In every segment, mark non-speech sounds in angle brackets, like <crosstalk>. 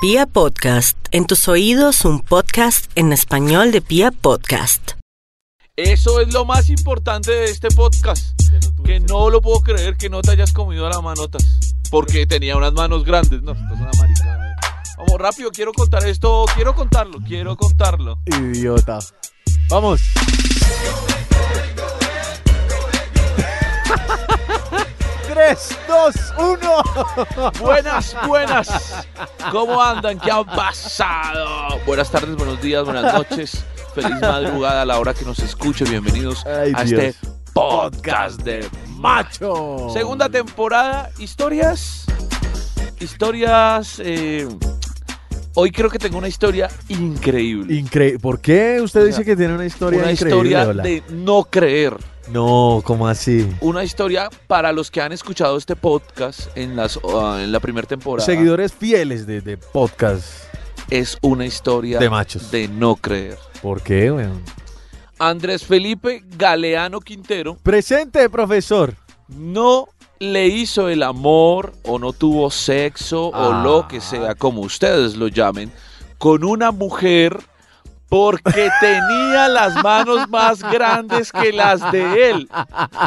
Pia Podcast, en tus oídos un podcast en español de Pia Podcast. Eso es lo más importante de este podcast. Que no lo puedo creer que no te hayas comido las manotas. Porque tenía unas manos grandes. No, esto es una maricada. Vamos, rápido, quiero contar esto. Quiero contarlo, quiero contarlo. Idiota. Vamos. Tres, dos, uno. <laughs> Buenas, buenas. ¿Cómo andan? ¿Qué han pasado? Buenas tardes, buenos días, buenas noches. Feliz madrugada a la hora que nos escuche. Bienvenidos Ay, a Dios. este podcast de Macho. Segunda temporada, historias. Historias. eh, hoy creo que tengo una historia increíble. Increíble. ¿Por qué usted O dice que tiene una historia una increíble? historia Hola? de no creer. No, ¿cómo así? Una historia para los que han escuchado este podcast en, las, ah, en la primera temporada. Seguidores fieles de, de podcast Es una historia de machos. de no creer. ¿Por qué, weón? Andrés Felipe Galeano Quintero Presente, profesor. no le hizo el amor o no tuvo sexo Ah. o lo que sea, como ustedes lo llamen, con una mujer porque tenía las manos más grandes que las de él.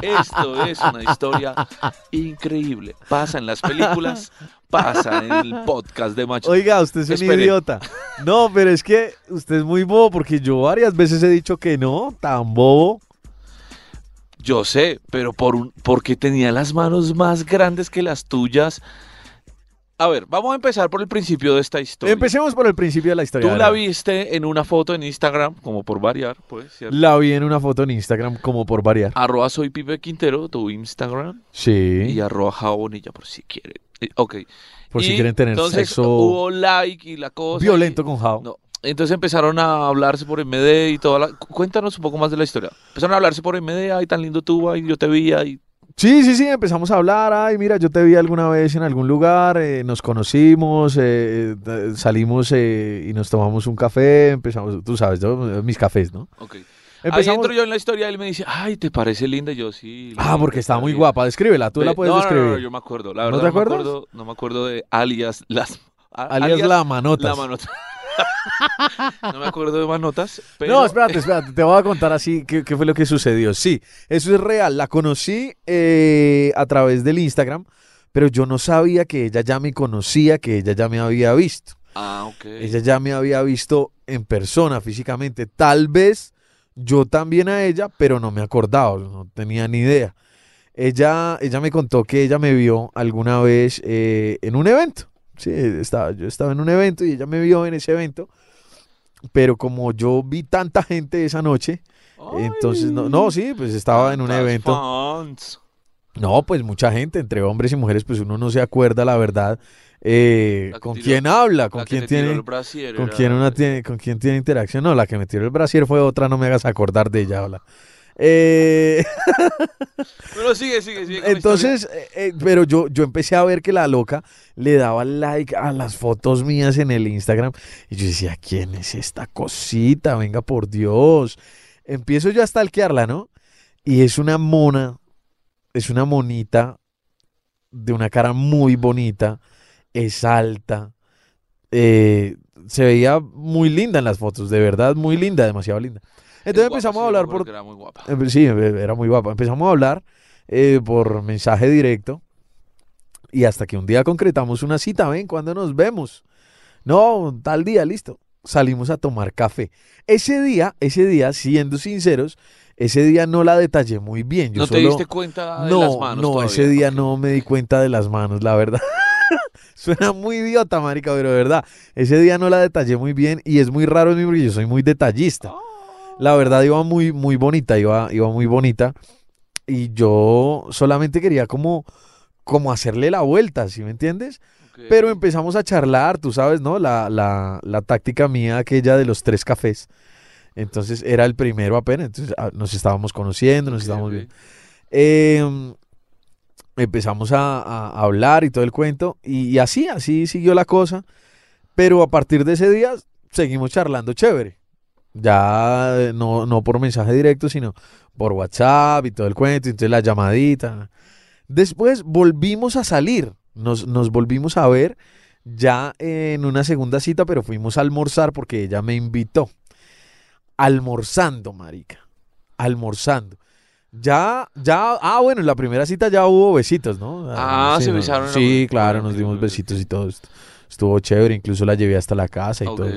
Esto es una historia increíble. Pasa en las películas, pasa en el podcast de Macho. Oiga, usted es un idiota. No, pero es que usted es muy bobo porque yo varias veces he dicho que no, tan bobo. Yo sé, pero por un, porque tenía las manos más grandes que las tuyas. A ver, vamos a empezar por el principio de esta historia. Empecemos por el principio de la historia. Tú la viste en una foto en Instagram, como por variar, pues, ¿cierto? La vi en una foto en Instagram como por variar. Arroba soy Pipe Quintero, tu Instagram, Sí. y arroba Jabonilla, por si quieren. Eh, Ok. Por si quieren tener entonces sexo hubo like y la cosa. violento y- con Jao. No. Entonces empezaron a hablarse por MD y toda la... Cu- Cuéntanos un poco más de la historia. Empezaron a hablarse por MD, ay, tan lindo tú, ay, yo te vi, ay. Sí, sí, sí, empezamos a hablar. Ay, mira, yo te vi alguna vez en algún lugar, eh, nos conocimos, eh, eh, salimos eh, y nos tomamos un café, empezamos, tú sabes, yo, mis cafés, ¿no? Ok. Ahí Empezamos. entro yo en la historia, él me dice, ay, ¿te parece linda? Y yo, sí. Ah, porque está muy bien". guapa, descríbela, tú la puedes no, describir. No, no, yo me acuerdo. La ¿No verdad, te no, acuerdas? Me acuerdo, no me acuerdo de alias las. Alias la manotas. La manota. <laughs> <laughs> no me acuerdo de manotas. Pero, No, espérate, espérate, te voy a contar así qué, qué fue lo que sucedió. Sí, eso es real, la conocí eh, a través del Instagram, pero yo no sabía que ella ya me conocía, que ella ya me había visto. Ah, ok. Ella ya me había visto en persona, físicamente. Tal vez yo también a ella, pero no me acordaba, no tenía ni idea. Ella, ella me contó que ella me vio alguna vez eh, en un evento. Sí, estaba, yo estaba en un evento y ella me vio en ese evento. Pero como yo vi tanta gente esa noche, entonces no, no, sí, pues estaba en un evento. fans. No, pues mucha gente, entre hombres y mujeres, pues uno no se acuerda, la verdad, eh, La con tiró- quién habla, La con quién tiene... brasier ¿Con era- quién, una tiene, ¿Con quién tiene interacción? No, la que me tiró el brasier fue otra, no me hagas acordar de ella, hola. Eh, <laughs> Bueno, sigue, sigue, sigue. la entonces, eh, eh, pero yo, yo empecé a ver que la loca le daba like a las fotos mías en el Instagram. Y yo decía, ¿quién es esta cosita? Venga, por Dios. Empiezo yo a stalkearla, ¿no? Y es una mona, es una monita de una cara muy bonita, es alta, eh, se veía muy linda en las fotos, de verdad, muy linda, demasiado linda. Es Entonces guapa, empezamos sí, a hablar por, Era muy guapa. eh, Sí, eh, era muy guapa. Empezamos a hablar eh, por mensaje directo y hasta que un día concretamos una cita, ven, ¿cuándo nos vemos? No, tal día, listo. Salimos a tomar café. Ese día, ese día, siendo sinceros, ese día no la detallé muy bien. Yo ¿No te diste cuenta de no, las manos no, todavía? ese día no me di cuenta de las manos, la verdad. <laughs> Suena muy idiota, marica, pero de verdad, ese día no la detallé muy bien y es muy raro en mí porque yo soy muy detallista. La verdad iba muy, muy bonita, iba, iba muy bonita. Y yo solamente quería como, como hacerle la vuelta, ¿sí me entiendes? Pero empezamos a charlar, tú sabes, ¿no? La, la, la táctica mía, aquella de los tres cafés. Entonces era el primero apenas, entonces ah, nos estábamos conociendo, nos Ok, estábamos viendo. Eh, empezamos a, a hablar y todo el cuento, y, y así, así siguió la cosa. Pero a partir de ese día seguimos charlando chévere. Ya eh, no, no por mensaje directo, sino por WhatsApp y todo el cuento, entonces la llamadita. Después volvimos a salir, nos, nos volvimos a ver ya en una segunda cita, pero fuimos a almorzar porque ella me invitó. Almorzando, marica. Almorzando. Ya, ya, ah, bueno, en la primera cita ya hubo besitos, ¿no? Ah, se no, besaron Sí, claro, nos dimos besitos y todo esto. Estuvo chévere, incluso la llevé hasta la casa y todo.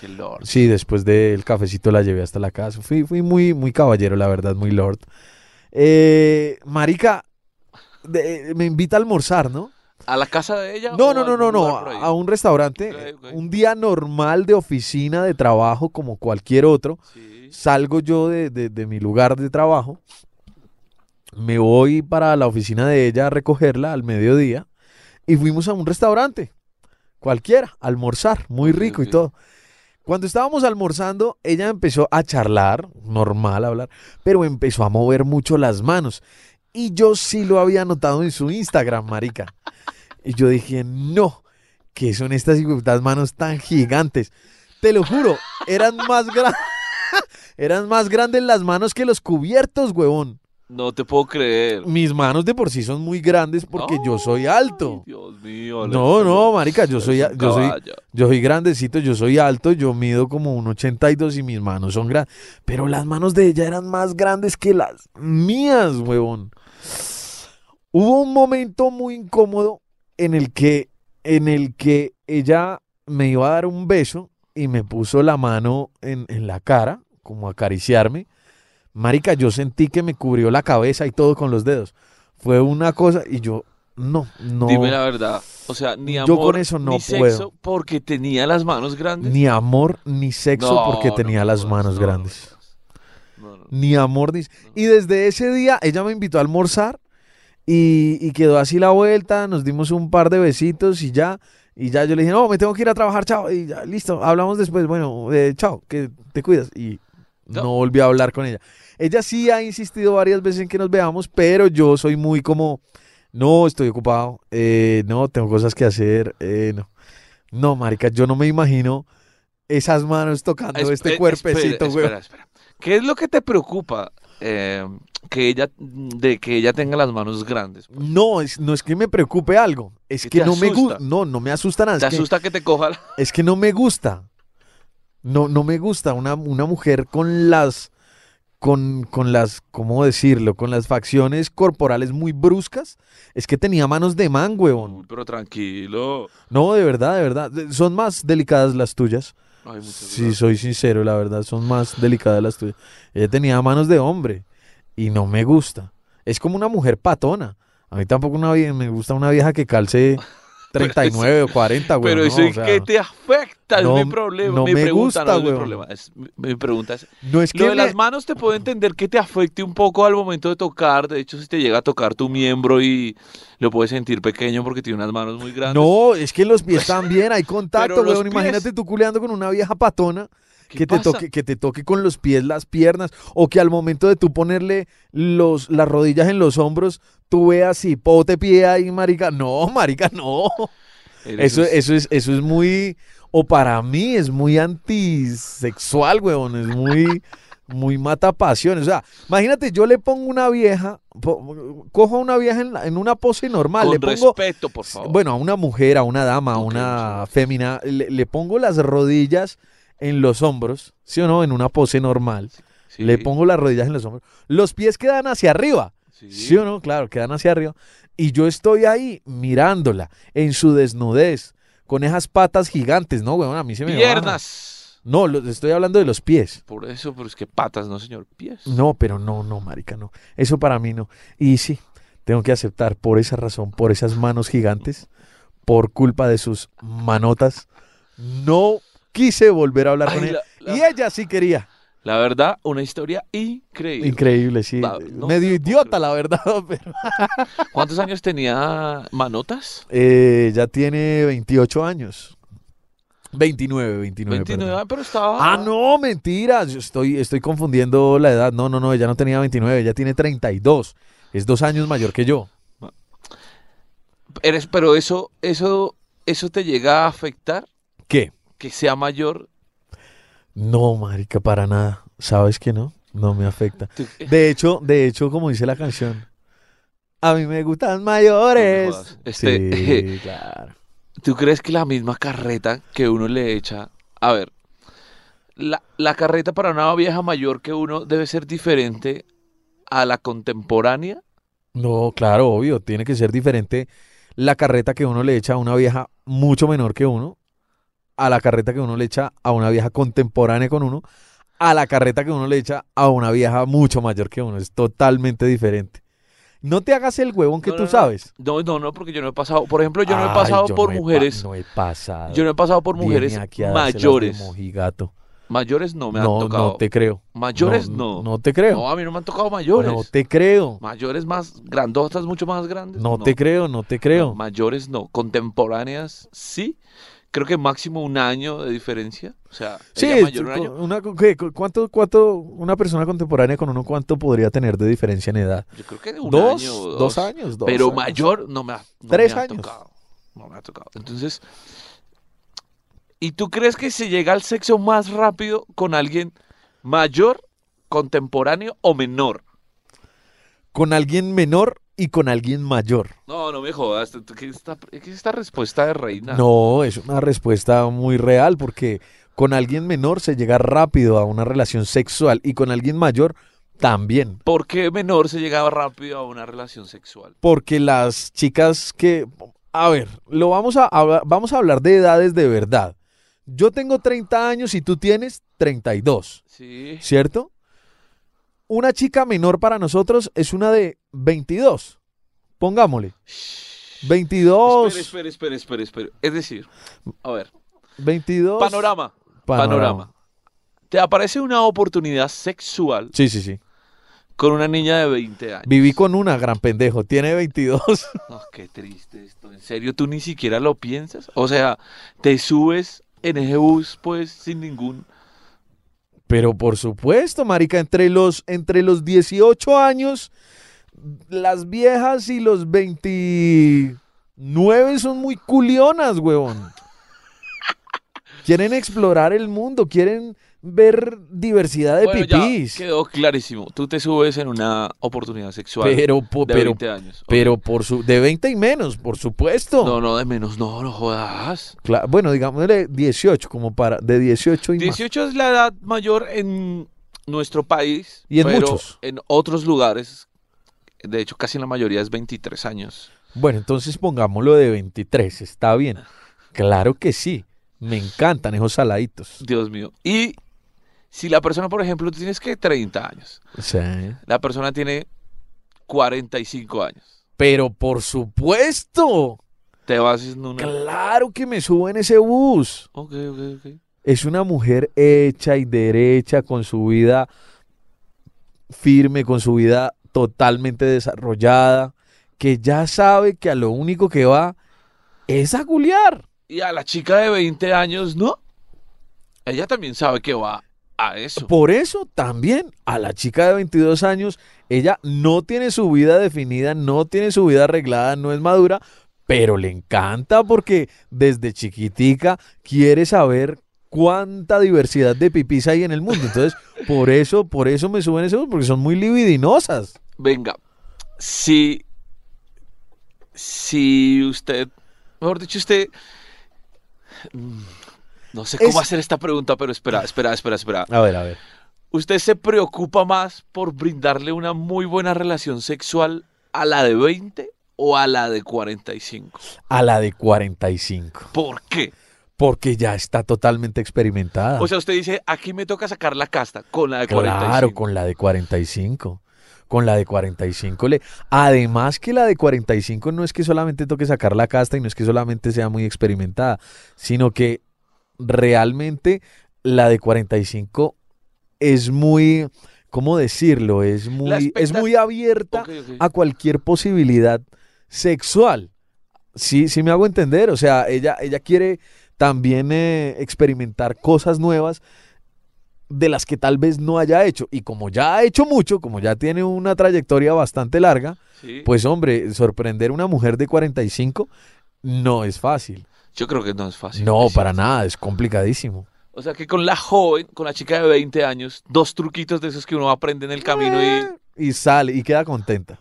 Qué lord. Sí, después del cafecito la llevé hasta la casa. Fui, fui muy, muy caballero, la verdad, muy lord. Eh, marica, de- me invita a almorzar, ¿no? ¿A la casa de ella? No, no, no, no, no, a un restaurante. Un día normal de oficina, de trabajo, como cualquier otro. Sí. Salgo yo de, de- de mi lugar de trabajo, me voy para la oficina de ella a recogerla al mediodía y fuimos a un restaurante, cualquiera, almorzar, muy rico y todo. Cuando estábamos almorzando, ella empezó a charlar, normal hablar, pero empezó a mover mucho las manos. Y yo sí lo había notado en su Instagram, marica. Y yo dije, no, ¿qué son estas manos tan gigantes? Te lo juro, eran más grandes. <laughs> eran más grandes las manos que los cubiertos, huevón. No te puedo creer. Mis manos de por sí son muy grandes porque yo soy alto. Ay, Dios mío. No, no, marica, yo soy, yo soy, yo soy grandecito, yo soy alto, yo mido como un 82 y mis manos son grandes. Pero las manos de ella eran más grandes que las mías, huevón. Hubo un momento muy incómodo en el que, en el que ella me iba a dar un beso y me puso la mano en, en la cara, como a acariciarme. Marica, yo sentí que me cubrió la cabeza y todo con los dedos. Fue una cosa y yo, no, no. Dime la verdad. O sea, ni Yo amor con eso no ni puedo. sexo porque tenía las manos grandes. Ni amor ni sexo No, porque tenía las manos no, no grandes. Ni amor ni... Y desde ese día ella me invitó a almorzar y, y quedó así la vuelta, nos dimos un par de besitos y ya. Y ya yo le dije, no, me tengo que ir a trabajar, chao. Y ya, listo, hablamos después. Bueno, eh, chao, que te cuidas. Y no. No. volví a hablar con ella. Ella sí ha insistido varias veces en que nos veamos, pero yo soy muy como, no, estoy ocupado, eh, no, tengo cosas que hacer, eh, no. No, marica, yo no me imagino esas manos tocando Es- este eh, cuerpecito, espera, güey. espera, espera. ¿Qué es lo que te preocupa eh, que ella, de que ella tenga las manos grandes? pues? No, es, no es que me preocupe algo, es ¿Qué que no me gusta. No, no me asusta nada. ¿Te Es que, asusta que te coja? la- es que no me gusta. No, no me gusta una, una mujer con las, con, con las, ¿cómo decirlo? Con las facciones corporales muy bruscas. Es que tenía manos de man, huevón. Uy, pero tranquilo. No, de verdad, de verdad. Son más delicadas las tuyas. Ay, gracias. soy sincero, la verdad, son más delicadas las tuyas. Ella tenía manos de hombre y no me gusta. Es como una mujer patona. A mí tampoco una vie- me gusta una vieja que calce <laughs> 39 o 40, güey. Pero no, eso o es sea, que te afecta, no- es mi problema. no mi me pregunta gusta, no es mi problema. Es, mi, mi pregunta es, no es que lo de me- las manos te puedo entender que te afecte un poco al momento de tocar. De hecho, si te llega a tocar tu miembro y lo puedes sentir pequeño porque tiene unas manos muy grandes. No, es que los pies también hay <laughs> contacto, weón. Imagínate tú culeando con una vieja patona ¿Qué que te pasa? toque que te toque con los pies las piernas o que al momento de tú ponerle los las rodillas en los hombros tú veas hipote pie ahí, marica. No, <laughs> marica, no. Eres Eso, eso, es, eso es muy, o para mí es muy antisexual, weón, es muy, muy mata pasiones. O sea, imagínate, yo le pongo una vieja, po- cojo a una vieja en, la- en una pose normal, Con le pongo, respeto, por favor. bueno, a una mujer, a una dama, a una sí. fémina, le, le pongo las rodillas en los hombros, ¿sí o no? En una pose normal. Sí, Le pongo las rodillas en los hombros. Los pies quedan hacia arriba. sí. ¿Sí o no? Claro, quedan hacia arriba. Y yo estoy ahí mirándola en su desnudez, con esas patas gigantes, ¿no, weón? A mí se me. Piernas. No, lo- estoy hablando de los pies. Por eso, pero es que patas, no, señor, pies. No, pero no, no, marica, no. Eso para mí no. Y sí, tengo que aceptar por esa razón, por esas manos gigantes, por culpa de sus manotas, no quise volver a hablar Ay, con ella. la, la- Y ella sí quería. la verdad, una historia increíble. Increíble, sí. No Medio idiota, la verdad, <laughs> pero... ¿Cuántos años tenía Manotas? Eh, ya tiene 28 años. 29, 29. 29, perdón. ah, pero estaba... Ah, no, mentira. Yo estoy, estoy confundiendo la edad. No, no, no, ella no tenía 29, ella tiene 32. Es dos años mayor que yo. Eres, pero eso, eso, eso te llega a afectar, ¿Qué? Que sea mayor. No, marica, para nada. ¿Sabes que no? No me afecta. De hecho, de hecho, como dice la canción, a mí me gustan No me mayores. Este, Sí, <laughs> claro. ¿Tú crees que la misma carreta que uno le echa... A ver, la, la carreta para una vieja mayor que uno debe ser diferente a la contemporánea? No, claro, obvio, tiene que ser diferente la carreta que uno le echa a una vieja mucho menor que uno, a la carreta que uno le echa a una vieja contemporánea con uno, a la carreta que uno le echa a una vieja mucho mayor que uno. Es totalmente diferente. No te hagas el huevón que No, tú no, sabes. No, no, no, porque yo no he pasado... Por ejemplo, yo no he pasado por pa- mujeres... no he pasado. Yo no he pasado por Viene mujeres aquí a mayores. mojigato. Mayores no me han tocado. no te creo. Mayores no. No te creo. No, a mí no me han tocado mayores. No te creo. Mayores más grandotas, mucho más grandes. No te creo, no te creo. Mayores no. Contemporáneas sí. Creo que máximo un año de diferencia. O sea, Sí, ella mayor un año. una, ¿qué? ¿cuánto, cuánto una persona contemporánea con uno cuánto podría tener de diferencia en edad? Yo creo que un dos, año. o dos años, dos Pero años. mayor no me ha, no Tres me ha años. tocado. No me ha tocado. Entonces, ¿y tú crees que se llega al sexo más rápido con alguien mayor, contemporáneo o menor? Con alguien menor y con alguien mayor. No, no me jodas. ¿tú- tú- ¿Qué es esta, qué es esta respuesta de reina? No, es una respuesta muy real porque con alguien menor se llega rápido a una relación sexual y con alguien mayor también. ¿Por qué menor se llegaba rápido a una relación sexual? Porque las chicas que... A ver, lo vamos a, hablar- vamos a hablar de edades de verdad. Yo tengo 30 años y tú tienes 32, Sí. ¿cierto? Una chica menor para nosotros es una de 22. Pongámosle. 22. Espera, espera, espera, espera. Es decir, a ver, 22. panorama, panorama. Te aparece una oportunidad sexual Sí, sí, sí. con una niña de 20 años. Viví con una, gran pendejo. Tiene 22. No, qué triste esto. ¿En serio tú ni siquiera lo piensas? O sea, te subes en ese bus pues sin ningún... Pero por supuesto, marica, entre los, entre los 18 años, las viejas y los 29 son muy culionas, huevón. Quieren explorar el mundo, quieren ver diversidad de Bueno, ya pipís. quedó clarísimo. Tú te subes en una oportunidad sexual Pero, po- de pero, 20 años. Pero por su, de 20 y menos, por supuesto. No, no, de menos. No, no jodas. Bueno, digámosle 18, como para, de 18 y más. 18 es la edad mayor en nuestro país. Y en pero muchos. En otros lugares, de hecho casi en la mayoría es 23 años. Bueno, entonces pongámoslo de 23, está bien. Claro que sí, me encantan esos saladitos. Dios mío. Y si la persona, por ejemplo, tú tienes que 30 años, Sí. la persona tiene 45 años, Pero por supuesto, te vas en una... claro que me subo en ese bus. Ok, ok, ok. Es una mujer hecha y derecha, con su vida firme, con su vida totalmente desarrollada, que ya sabe que a lo único que va es a culiar. Y a la chica de 20 años, ¿no? Ella también sabe que va a eso. Por eso también a la chica de 22 años, ella no tiene su vida definida, no tiene su vida arreglada, no es madura, pero le encanta porque desde chiquitica quiere saber cuánta diversidad de pipís hay en el mundo. Entonces, por eso, por eso me suben ese bus, porque son muy libidinosas. Venga, si, si usted, mejor dicho, usted, no sé cómo Es- hacer esta pregunta, pero espera, espera, espera, espera. A ver, a ver. ¿Usted se preocupa más por brindarle una muy buena relación sexual a la de 20 o a la de 45? A la de 45, ¿Por qué? porque ya está totalmente experimentada. O sea, usted dice, aquí me toca sacar la casta con la de 45. Claro, con la de 45. Con la de 45 le. Además que la de 45 no es que solamente toque sacar la casta y no es que solamente sea muy experimentada, sino que realmente la de 45 es muy, ¿cómo decirlo? Es muy, es muy abierta a cualquier posibilidad sexual. Sí, sí me hago entender. O sea, ella, ella quiere también eh, experimentar cosas nuevas de las que tal vez no haya hecho. Y como ya ha hecho mucho, como ya tiene una trayectoria bastante larga, Sí. pues hombre, sorprender a una mujer de 45 no es fácil. Yo creo que no es fácil. no, para nada, es complicadísimo. O sea que con la joven, con la chica de 20 años, dos truquitos de esos que uno aprende en el camino Eh, Y sale y queda contenta.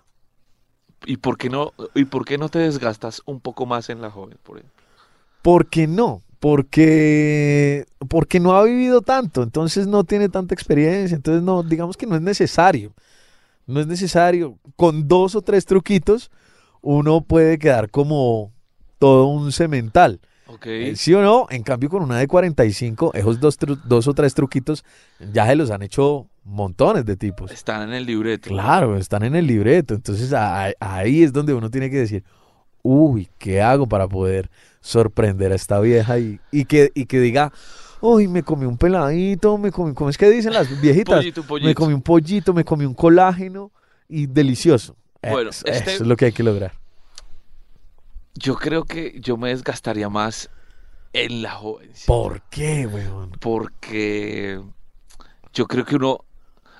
y, ¿y por qué no y por qué no te desgastas un poco más en la joven, por ejemplo? ¿Por qué no? Porque, porque no ha vivido tanto, entonces no tiene tanta experiencia, entonces no, digamos que no es necesario. No es necesario. Con dos o tres truquitos, uno puede quedar como todo un cemental. Eh, ¿Sí o no? En cambio, con una de 45, esos dos, dos o tres truquitos ya se los han hecho montones de tipos. Están en el libreto. Claro, están en el libreto. Entonces ahí es donde uno tiene que decir, uy, ¿qué hago para poder sorprender a esta vieja? Y, y, que, y que diga, uy, me comí un peladito, me comí, ¿cómo es que dicen las viejitas? Pollito, pollito. Me comí un pollito, me comí un colágeno y delicioso. Bueno, eso, este- eso es lo que hay que lograr. Yo creo que yo me desgastaría más en la jovencita. ¿Por qué, weón? Porque yo creo que uno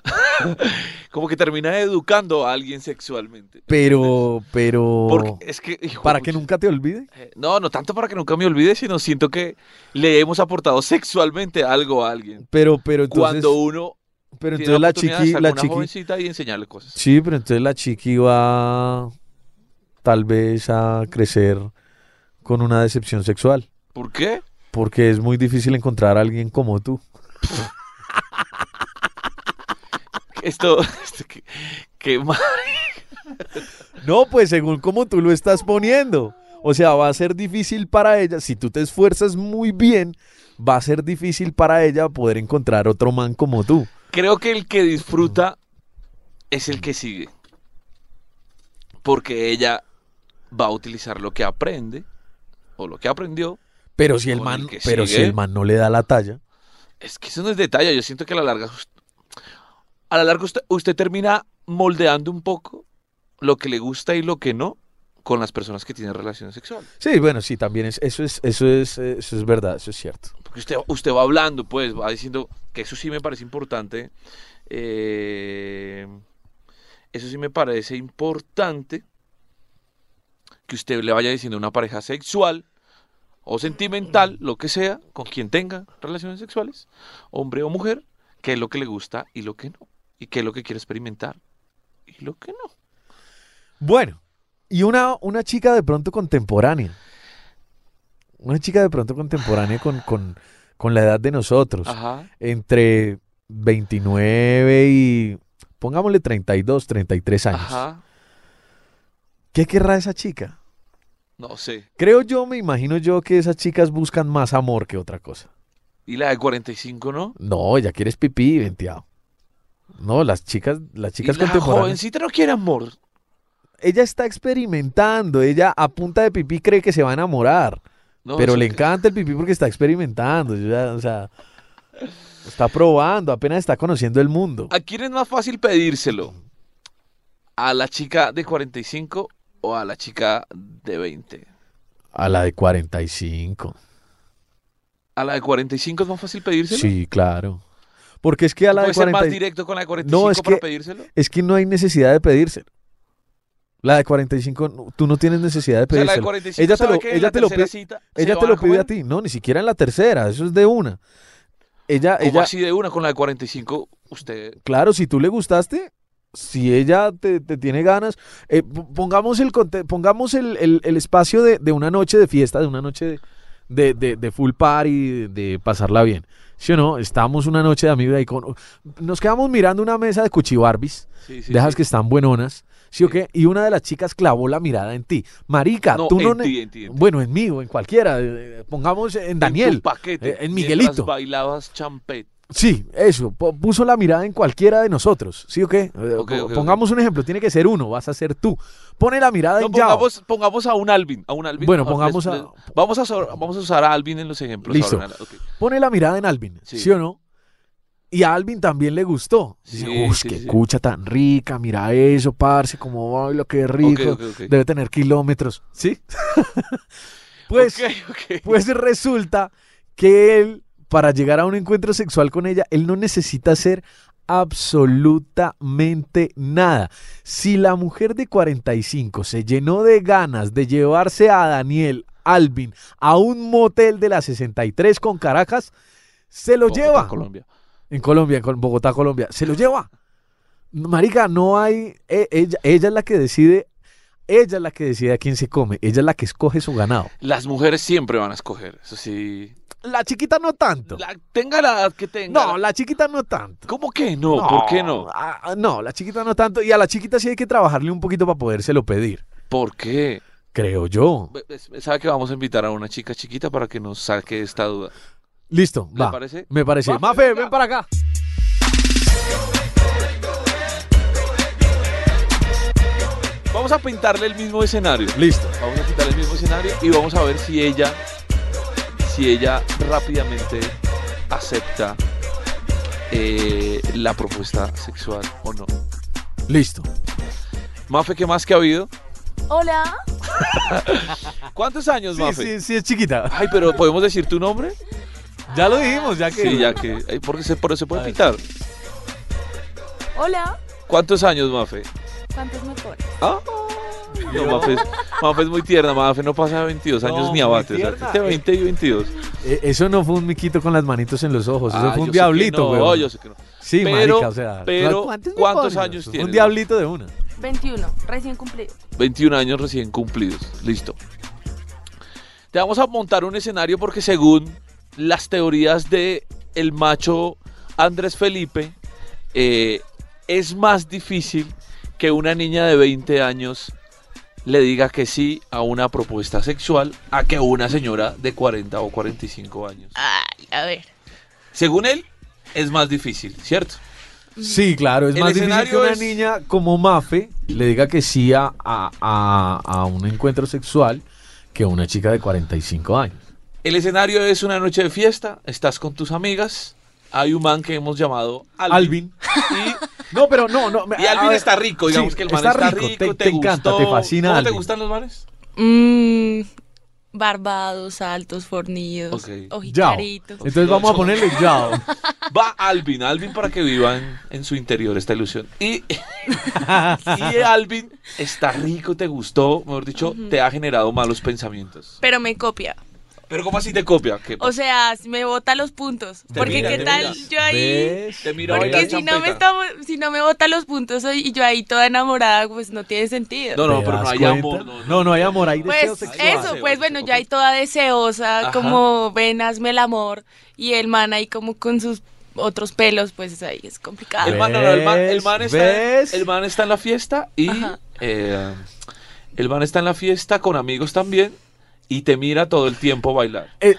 <laughs> como que termina educando a alguien sexualmente. Pero, pero... Porque es que... hijo de Para que nunca te olvide. eh, No, no tanto para que nunca me olvide, sino siento que le hemos aportado sexualmente algo a alguien. Pero, pero entonces... Cuando uno pero tiene entonces la de chiqui, estar la chiqui... jovencita y enseñarle cosas. Sí, pero entonces la chiqui va tal vez a crecer con una decepción sexual. ¿Por qué? Porque es muy difícil encontrar a alguien como tú. <laughs> Esto, <laughs> esto que, que No, pues según como tú lo estás poniendo. O sea, va a ser difícil para ella, si tú te esfuerzas muy bien, va a ser difícil para ella poder encontrar otro man como tú. creo que el que disfruta es el que sigue. Porque ella va a utilizar lo que aprende o lo que aprendió. Pero si el man, pero si el man no le da la talla, Es que eso no es detalle. Yo siento que a la larga, a la larga usted, usted termina moldeando un poco lo que le gusta y lo que no con las personas que tienen relaciones sexuales. sí, bueno, sí, también es, eso es, eso es, eso es verdad, eso es cierto. Porque usted, usted va hablando, pues, va diciendo que eso sí me parece importante. eh, eso sí me parece importante que usted le vaya diciendo a una pareja sexual o sentimental, lo que sea, con quien tenga relaciones sexuales, hombre o mujer, qué es lo que le gusta y lo que no. Y qué es lo que quiere experimentar y lo que no. Bueno, y una, una chica de pronto contemporánea. Una chica de pronto contemporánea con, con, con la edad de nosotros. Ajá. Entre 29 y, pongámosle 32, 33 años. Ajá. ¿Qué querrá esa chica? No sé. Creo yo, me imagino yo que esas chicas buscan más amor que otra cosa. ¿Y la de 45 no? No, ella quiere es pipí, venteado. No, las chicas, las chicas y la contemporáneas. jovencita no quiere amor. Ella está experimentando, ella a punta de pipí cree que se va a enamorar. No, pero le que- encanta el pipí porque está experimentando, o sea, está probando, apenas está conociendo el mundo. ¿A quién es más fácil pedírselo? ¿A la chica de 45 o a la chica de 20? A la de 45. ¿A la de 45 es más fácil pedírselo? Sí, claro. Porque es que a la de ¿Puede ser más 40 directo con la de 45 No, es para que- pedírselo? es que no hay necesidad de pedírselo. La de 45, no, tú no tienes necesidad de O sea, la de pedírselo. 45 ella te lo, ella la te lo pide, cita ella te lo pide a ti, no, ni siquiera en la tercera, eso es de una. Ella, ¿Cómo ella, así de una con la de 45? Usted... claro, si tú le gustaste, si ella te, te tiene ganas, eh, pongamos el pongamos el, el- el espacio de, de una noche de fiesta, de una noche de, de, de- de full party, de, de pasarla bien. ¿Sí o no? Estamos una noche de amigos ahí con... Nos quedamos mirando una mesa de cuchibarbis, Sí, sí, dejas sí. que están buenonas, ¿sí o qué? Y una de las chicas clavó la mirada en ti. Marica, No, tú no... en en en. Bueno, en mí o en cualquiera, eh, pongamos en En Daniel. tu paquete, eh, en Miguelito. bailabas champet. Sí, eso, puso la mirada en cualquiera de nosotros, ¿sí o qué? Eh, pongamos un ejemplo, tiene que ser uno, vas a ser tú. Pone la mirada No, en Yao. pongamos, pongamos a un Alvin. A un Alvin. Bueno, Ah, pongamos a- les- vamos, a, usar- vamos a usar a Alvin en los ejemplos. Listo. ahora. Pone la mirada en Alvin, ¿sí, Sí. o no? Y a Alvin también le gustó. Dice, Sí, uy, sí, qué sí. cucha tan rica, mira eso, parce, como baila, qué rico. Ok, ok, ok. Debe tener kilómetros, ¿sí? <laughs> pues, pues resulta que él, para llegar a un encuentro sexual con ella, él no necesita hacer absolutamente nada. Si la mujer de 45 se llenó de ganas de llevarse a Daniel Alvin a un motel de la 63 con Caracas, se lo Bogotá, lleva. Colombia. En Colombia, en Bogotá, Colombia. Se lo lleva. Marica, no hay. e- Ella, ella es la que decide ella es la que decide a quién se come, ella es la que escoge su ganado. Las mujeres siempre van a escoger, eso sí. La chiquita no tanto. La- tenga la edad que tenga. No, la chiquita no tanto. ¿Cómo que no? ¿Por qué no? ah, no, la chiquita no tanto. Y a la chiquita sí hay que trabajarle un poquito para podérselo pedir, ¿Por qué? creo yo. ¿Sabe que vamos a invitar a una chica chiquita para que nos saque esta duda? Listo, ¿Le va. parece? Me parece. Mafe, Mafe, venga. ven para acá. Vamos a pintarle el mismo escenario. Listo. Vamos a pintarle el mismo escenario y vamos a ver si ella, si ella rápidamente acepta eh, la propuesta sexual o no. Listo. Mafe, ¿qué más que ha habido? Hola. <laughs> ¿Cuántos años, Sí, Mafe? sí, sí, es chiquita. Ay, pero ¿podemos decir tu nombre? Ya lo dijimos, ya que. Sí, ya que. porque se, por eso se puede pintar. Hola. ¿Cuántos años, Mafe? ¿Cuántos me pones? Ah, no, Mafe es, Mafe es muy tierna. Mafe no pasa de 22 años No, ni muy abate. O sea, tierna. de 20 y 22. Eh, Eso no fue un miquito con las manitos en los ojos, eso Ah, fue yo un diablito, no, weón. yo sé que no. Sí, Pero- marica, o sea. pero, ¿cuántos años Fue tienes, Un diablito de una. 21, recién cumplido. 21 años recién cumplidos. Listo. Te vamos a montar un escenario porque según las teorías de el macho Andrés Felipe, eh, es más difícil que una niña de 20 años le diga que sí a una propuesta sexual a que una señora de 40 o 45 años. Ay, a ver. Según él, es más difícil, ¿cierto? Sí, claro, es El más difícil que una es- niña como Mafe le diga que sí a, a- a- a un encuentro sexual que una chica de 45 años. El escenario es una noche de fiesta, estás con tus amigas, hay un man que hemos llamado Alvin. Y <laughs> No, pero no, no. Y Alvin ver, está rico, digamos sí, que el man está, rico, te, te, te encanta, gustó. te fascina. ¿Cómo te gustan los manes? Mmm, barbados, altos, fornidos, Ok. Yao. ojicaritos. Entonces vamos a ponerle Yao. Va Alvin, Alvin para que viva en, en su interior esta ilusión. Y, <laughs> y Alvin está rico, te gustó, mejor dicho, te ha generado malos pensamientos. Pero me copia. Pero ¿cómo así te copia? ¿Qué O sea, me bota los puntos. Te Porque mira, qué tal mira. yo ahí... ¿Ves? te miro Porque si no, me está, si no me bota los puntos y yo ahí toda enamorada, pues no tiene sentido. No, no, ¿Te pero no hay cuenta? amor. No, No, no hay amor, hay deseo Pues sexual. eso, Deseo, pues bueno, yo ahí toda deseosa, Ajá. como ven, hazme el amor, y el man ahí como con sus otros pelos, pues ahí es complicado. El man, no, no, el man, el man está, el man está en la fiesta y eh, el man está en la fiesta con amigos también y te mira todo el tiempo bailar. Eh, eh,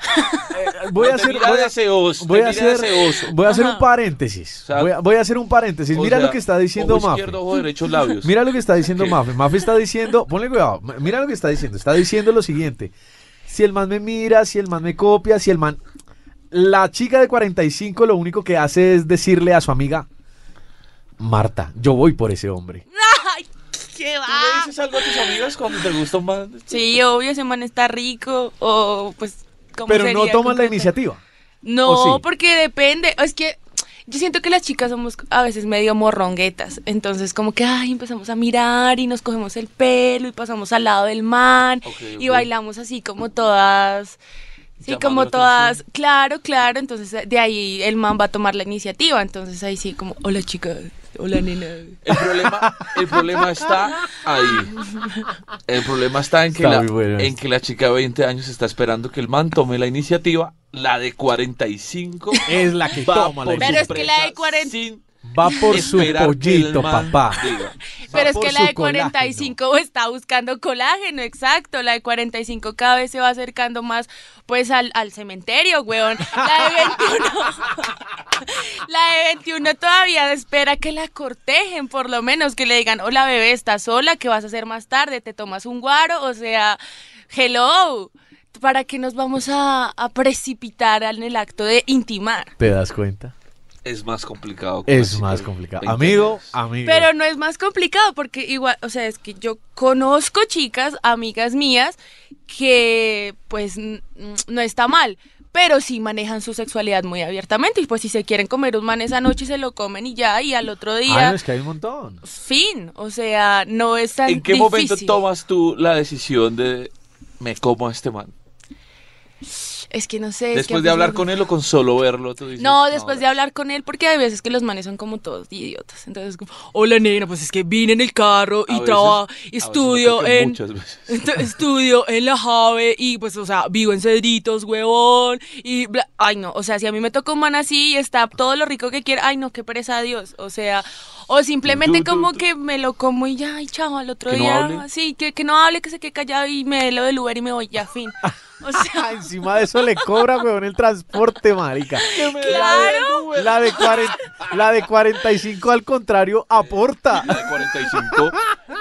voy a hacer, mira voy a- deseoso, voy te a mira hacer, deseoso. voy a hacer Ajá. un paréntesis. O sea, voy, a, voy a hacer un paréntesis. O Mira sea, lo que está diciendo Mafe. izquierdo, ojo derecho, labios. Mira lo que está diciendo. Mafe. Mafe está diciendo, ponle cuidado, mira lo que está diciendo. Está diciendo lo siguiente. Si el man me mira, si el man me copia, si el man... La chica de 45 lo único que hace es decirle a su amiga, Marta, yo voy por ese hombre. ¡Ay, qué ¿Tú va! le dices algo a tus amigas cuando te gusta un man? Sí, obvio, ese man está rico, o pues... ¿cómo Pero no toman la iniciativa. No, porque depende. Es que yo siento que las chicas somos a veces medio morronguetas. Entonces, como que, ay, empezamos a mirar y nos cogemos el pelo y pasamos al lado del man y bailamos así como todas. Sí, como todas. atención. Claro, claro. Entonces, de ahí el man va a tomar la iniciativa. Entonces, ahí sí, como, hola chica, hola nena. El problema, el problema está ahí. El problema está en que, Está la, bueno en que la chica de 20 años está esperando que el man tome la iniciativa. La de 45 Es la que va toma la Pero su es que la de presa 40 sin Va por su pollito, man papá. diga. <laughs> Pero es que la de 45 está buscando colágeno, exacto. La de 45 cada vez se va acercando más pues al, al cementerio, weón. La de 21. <laughs> la de 21 todavía espera que la cortejen, por lo menos que le digan, hola bebé, estás sola, ¿qué vas a hacer más tarde? ¿Te tomas un guaro? O sea, hello. ¿Para qué nos vamos a, a precipitar en el acto de intimar? ¿Te das cuenta? Es más complicado. Es más complicado. 20 Amigo, amigo. Pero no es más complicado porque igual, o sea, es que yo conozco chicas, amigas mías, que pues no está mal, pero sí manejan su sexualidad muy abiertamente y pues si se quieren comer un man esa noche se lo comen y ya, y al otro Ah, día, no, es que hay un montón. fin, o sea, no es tan ¿En qué difícil. momento tomas tú la decisión de me como a este man? Es que no sé. es que a Después de hablar no- con él o con solo verlo, tú dices. No, después de hablar con él, porque hay veces que los manes son como todos idiotas. Entonces, como, hola nena, pues es que vine en el carro y trabajo, estudio en... Muchas veces. <laughs> Estudio en la Jave y pues, o sea, vivo en Cedritos, huevón, y bla- ay no, o sea, si a mí me toca un man así y está todo lo rico que quiera, ay no, qué pereza Dios, o sea, o simplemente como que me lo como y ya, ay chao, al otro no día, sí, que, que no hable, que se quede callado y me dé lo del Uber y me voy, ya, fin. <laughs> <laughs> O sea, Ah, <laughs> encima de eso le cobra, weón, el transporte, marica. <laughs> claro. La de, 40 la de 45 al contrario aporta. La de 45.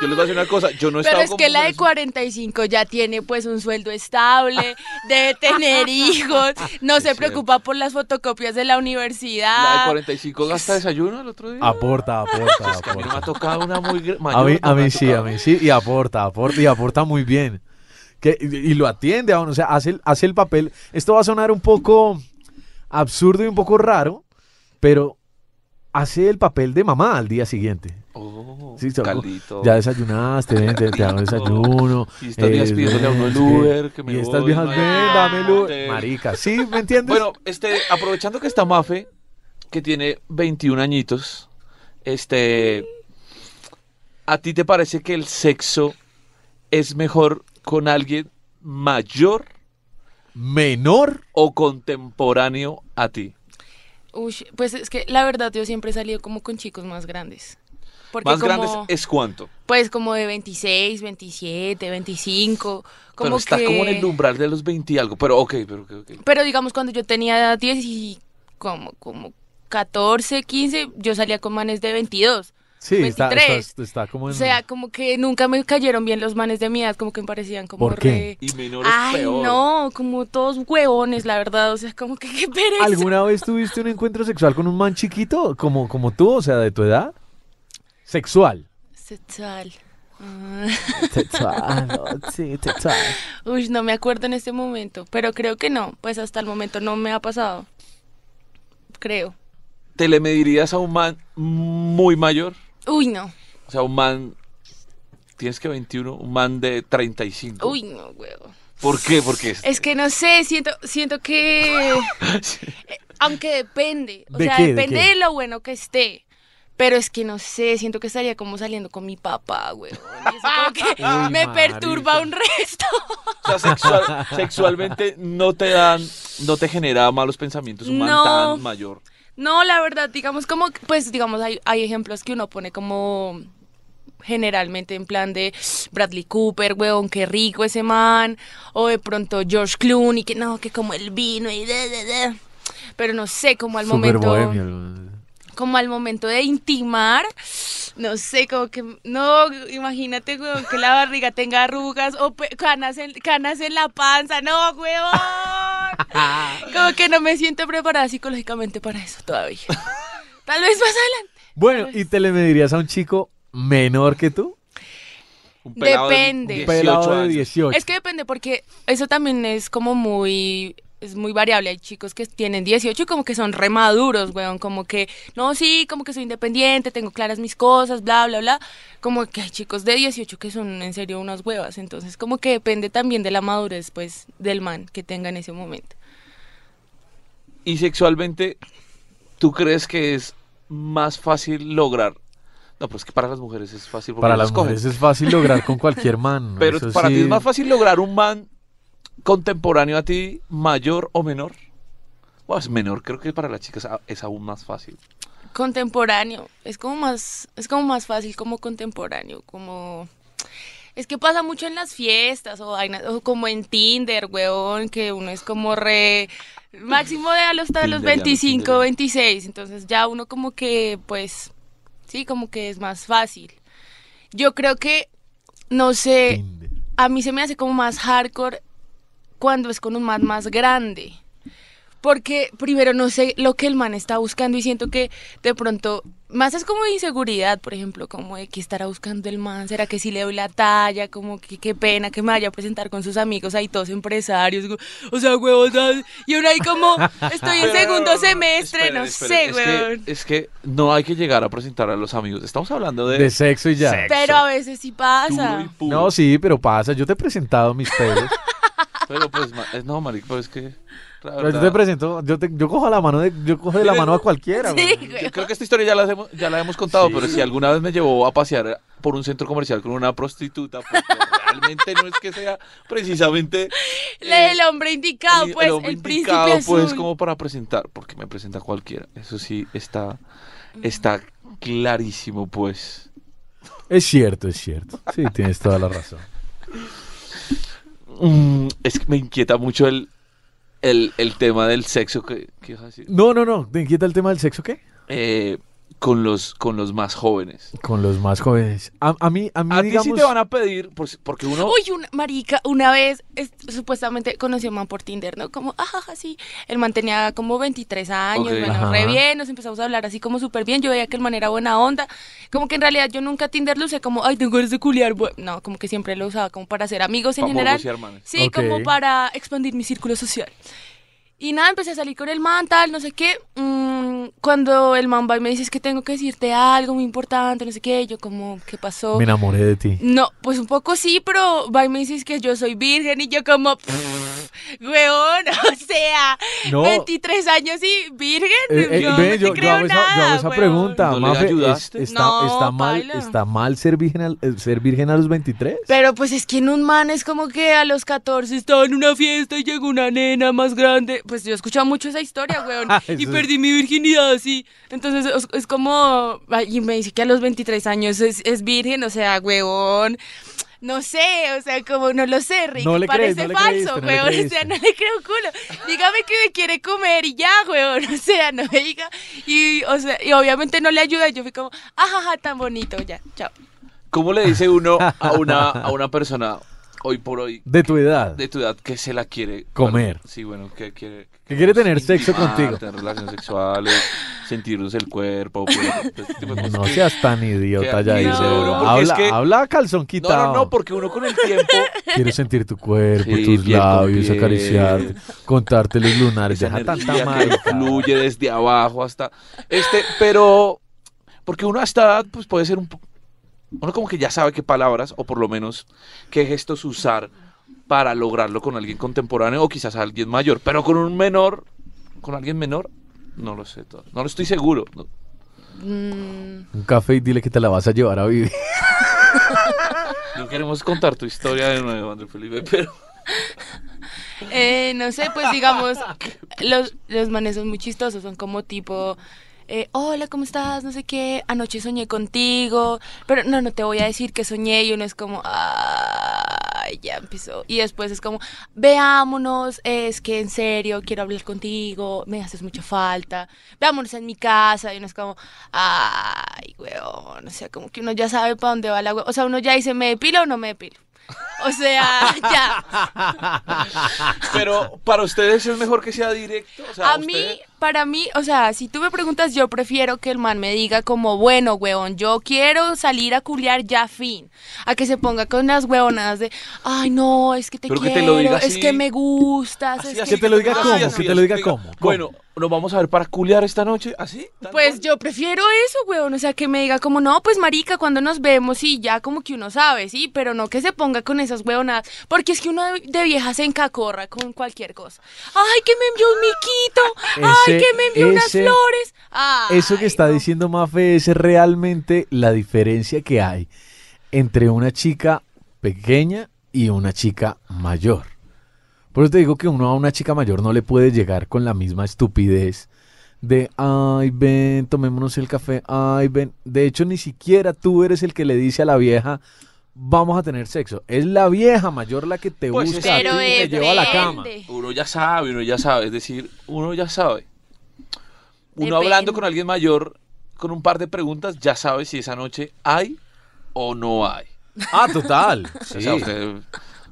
Yo les voy a decir una cosa. Yo no Pero es que la de mujeres- 45 ya tiene pues un sueldo estable, debe tener hijos, no se cierto. preocupa por las fotocopias de la La universidad. de 45 gasta desayuno el otro día. Aporta, aporta, Es que a mí no me ha aporta. tocado una muy gr- A mayor. mí, a mí sí, a mí sí, y aporta, aporta, y aporta muy bien. Que, y, lo atiende a uno, o sea, hace, el- hace el papel. Esto va a sonar un poco absurdo y un poco raro, pero hace el papel de mamá al día siguiente. Oh, Sí, caldito. Ya desayunaste, ven, te, te hago desayuno. Y estas viejas eh, pidiéndole a uno el Uber, que me Y estas voy, viejas, no ven, dame el Uber. Marica, ¿sí? ¿Me entiendes? Bueno, este, aprovechando que está Mafe, que tiene 21 añitos, este, ¿a ti te parece que el sexo es mejor con alguien mayor menor. o contemporáneo a ti? Uy, pues es que la verdad yo siempre he salido como con chicos más grandes. Porque Más como, grandes es cuánto. Pues como de 26, 27, 25. Como pero está que... como en el umbral de los 20 y algo. Pero ok, pero ok, ok. Pero digamos cuando yo tenía 10 y como, como 14, 15, yo salía con manes de 22. Sí, está, 23. está- está como O en... sea, como que nunca me cayeron bien los manes de mi edad, como que me parecían como ¿Por qué? re... Y menor es Ay, peor. no, como todos huevones, la verdad, o sea, como que qué pereza. ¿Alguna vez <laughs> tuviste un encuentro sexual con un man chiquito como, como tú, o sea, de tu edad? Sexual. Sexual. Ah. Sexual, sí, sexual. Uy, no me acuerdo en este momento, pero creo que no, pues hasta el momento no me ha pasado. Creo. ¿Te le medirías a un man muy mayor? Uy, no. O sea, un man... Tienes que 21, un man de 35. Uy, no, huevo. ¿Por qué? Porque es... Es que no sé, siento, siento que... <laughs> eh, aunque depende, o ¿De sea, qué? ¿De depende qué? de, lo bueno que esté. Pero es que no sé, siento que estaría como saliendo con mi papá, huevón. Y eso como que <laughs> Uy, me perturba un resto. O sea, sexual- sexualmente no te dan, no te genera malos pensamientos un man tan mayor. No, la verdad, digamos como, pues digamos, hay, hay ejemplos que uno pone como generalmente en plan de Bradley Cooper, weón, qué rico ese man, o de pronto George Clooney, que no, que como el vino y de, de, de. Pero no sé, como al momento, bohemio. Como al momento de intimar, no sé, como que, no, imagínate, weón, que la barriga tenga arrugas o canas en, canas en la panza, no, weón. <laughs> Como que no me siento preparada psicológicamente para eso todavía. Tal vez más adelante. Bueno, ¿y te le medirías a un chico menor que tú? Un pelado de Depende. 18 Pelado de años. 18. Es que depende porque eso también es como muy es muy variable. Hay chicos que tienen 18 y como que son remaduros, weón. Como que, no, sí, como que soy independiente, tengo claras mis cosas, bla, bla, bla. Como que hay chicos de 18 que son en serio unas huevas. Entonces, como que depende también de la madurez, pues, del man que tenga en ese momento. Y sexualmente, ¿tú crees que es más fácil lograr? No, pues que para las mujeres es fácil porque Para las mujeres es fácil lograr con <laughs> cualquier man. Pero eso para ti es más fácil lograr un man contemporáneo a ti, mayor o menor. Bueno, es menor, creo que para las chicas es aún más fácil. Contemporáneo. Es como más, es como más fácil como contemporáneo, como... Es que pasa mucho en las fiestas o, vainas, o como en Tinder, weón, que uno es como re... Máximo de a los, hasta los Tinder, ya no, 25, Tinder. 26. Entonces ya uno como que, pues, sí, como que es más fácil. Yo creo que, no sé, Tinder. a mí se me hace como más hardcore cuando es con un man más grande. Porque primero no sé lo que el man está buscando y siento que de pronto, más es como inseguridad, por ejemplo, como de que estará buscando el man, será que si le doy la talla, como que qué pena que me vaya a presentar con sus amigos ahí todos empresarios, o sea, huevos, y uno ahí como, estoy en segundo semestre, Esperen, no esperen, sé, es que, es que no hay que llegar a presentar a los amigos. Estamos hablando de... De sexo y ya. Sexo. Pero a veces sí pasa. No, sí, pero pasa. Yo te he presentado mis pelos. <laughs> Pero pues, eh, no, marica, pero es que... Pero yo te presento, yo, te, yo cojo la mano de, yo cojo de la mano a cualquiera. Sí, güey. Yo creo que esta historia ya la hemos, ya la hemos contado, Sí. pero si alguna vez me llevó a pasear por un centro comercial con una prostituta, pues realmente no es que sea precisamente <laughs> eh, el hombre indicado, el- pues, el, hombre indicado, azul. pues como para presentar, porque me presenta cualquiera. Eso sí está está clarísimo, pues. Es cierto, es cierto. Sí, tienes toda la razón. <laughs> Mm, es que me inquieta mucho el el, el tema del sexo ibas a decir. No, no, no. ¿Te inquieta el tema del sexo qué? Eh, con los con los más jóvenes. Con los más jóvenes. A, a mí, a mí, A digamos... ti sí te van a pedir, por porque uno Uy, una marica, una vez es- supuestamente conocí a un man por Tinder, ¿no? Como, ajaja, sí. El man tenía como 23 años, Ok. bueno, Ajá. re bien, nos empezamos a hablar así como súper bien. Yo veía que el man era buena onda. Como que en realidad yo nunca Tinder lo usé como, ay, tengo ganas de culiar. bu-". No, como que siempre lo usaba como para ser amigos en general. Sí, como para expandir mi círculo social. Y nada, empecé a salir con el man, tal, no sé qué. Mm, cuando el man va y me dice, es que tengo que decirte algo muy importante, no sé qué, yo como, ¿qué pasó? Me enamoré de ti. No, pues un poco sí, pero va y me dices que yo soy virgen y yo como, weón, <laughs> o sea, No. 23 años y virgen, Eh, eh, yo ve, no yo, te yo creo hago esa, nada, yo hago esa pregunta. ¿No le Mafe, es- está, No, está mal. ¿Está mal ser virgen, al- eh, ser virgen a los 23? Pero pues es que en un man es como que a los 14 estaba en una fiesta y llegó una nena más grande. Pues yo he escuchado mucho esa historia, weón. <laughs> y Eso es- perdí mi virginidad así. Entonces es, es como... Y me dice que a los 23 años es, es virgen, o sea, weón. No sé, o sea, como no lo sé, Rick. No le crees, parece no le falso, creíste, no le weón. o sea, no le creo culo. Dígame que me quiere comer y ya, weón. <laughs> O sea, no me diga. Y, o sea, y obviamente no le ayuda. y Yo fui como, ajaja, tan bonito, ya, chao. ¿Cómo le dice uno a una, a una persona hoy por hoy De tu edad. de tu edad que se la quiere Comer. Bueno, sí, bueno, que quiere. Que quiere tener sexo intimar, contigo. Tener relaciones sexuales, sentirnos el cuerpo. pues, este tipo de cosas. No seas tan idiota, ya no, dice. porque habla, es que- habla calzón No, quitado. no, no, porque uno con el tiempo. <laughs> Quiero sentir tu cuerpo, Sí, tus labios, piel. acariciarte, contarte los lunares. esa Deja tanta marica. fluye desde abajo hasta. Este, pero. Porque uno a esta edad, pues puede ser un. po- Uno como que ya sabe qué palabras, o por lo menos qué gestos usar para lograrlo con alguien contemporáneo o quizás alguien mayor. Pero con un menor, con alguien menor, no lo sé todo. No lo estoy seguro. no. Mm, Un café y dile que te la vas a llevar a vivir. <laughs> No queremos contar tu historia de nuevo, André Felipe, pero. Eh, no sé, pues digamos, <laughs> los, los manes son muy chistosos, son como tipo, eh, hola, ¿cómo estás? No sé qué, anoche soñé contigo, pero no, no te voy a decir que soñé y uno es como, ay, ya empezó. Y después es como, veámonos, es que en serio quiero hablar contigo, me haces mucha falta, veámonos en mi casa y uno es como, ay, weón, o sea, como que uno ya sabe para dónde va la we- o sea, uno ya dice, ¿me depilo o no me depilo? O sea, <laughs> ya. Pero para ustedes es mejor que sea directo. O sea, A mí, para mí, o sea, si tú me preguntas, yo prefiero que el man me diga como, bueno, huevón, yo quiero salir a culiar ya fin. A que se ponga con las huevonadas de, ay, no, es que te Pero que quiero, te lo diga es así. que me gustas. Así, es así, Que te lo diga así, cómo, así, que te lo diga cómo, Bueno, nos vamos a ver para culiar esta noche, ¿así? ¿Tal Pues cual? yo prefiero eso, weón. O sea, que me diga como, no, pues marica, cuando nos vemos y ya como que uno sabe, sí, pero no que se ponga con esas huevonadas. Porque es que uno de- de vieja se encacorra con cualquier cosa. Ay, que me envió un miquito. Ay, Ese- que me envió unas ese- flores. Ay, Eso que está no. diciendo Mafe es realmente la diferencia que hay entre una chica pequeña y una chica mayor. Por eso te digo que uno a una chica mayor no le puede llegar con la misma estupidez de, ay, ven, tomémonos el café, ay, ven. De hecho, ni siquiera tú eres el que le dice a la vieja, vamos a tener sexo. Es la vieja mayor la que te Pues busca a ti Pero y te lleva a la cama. Uno ya sabe, uno ya sabe. Es decir, uno ya sabe. Uno Depende. hablando con alguien mayor, con un par de preguntas, ya sabe si esa noche hay o no hay. Ah, total. <laughs> O Sí. sea, usted,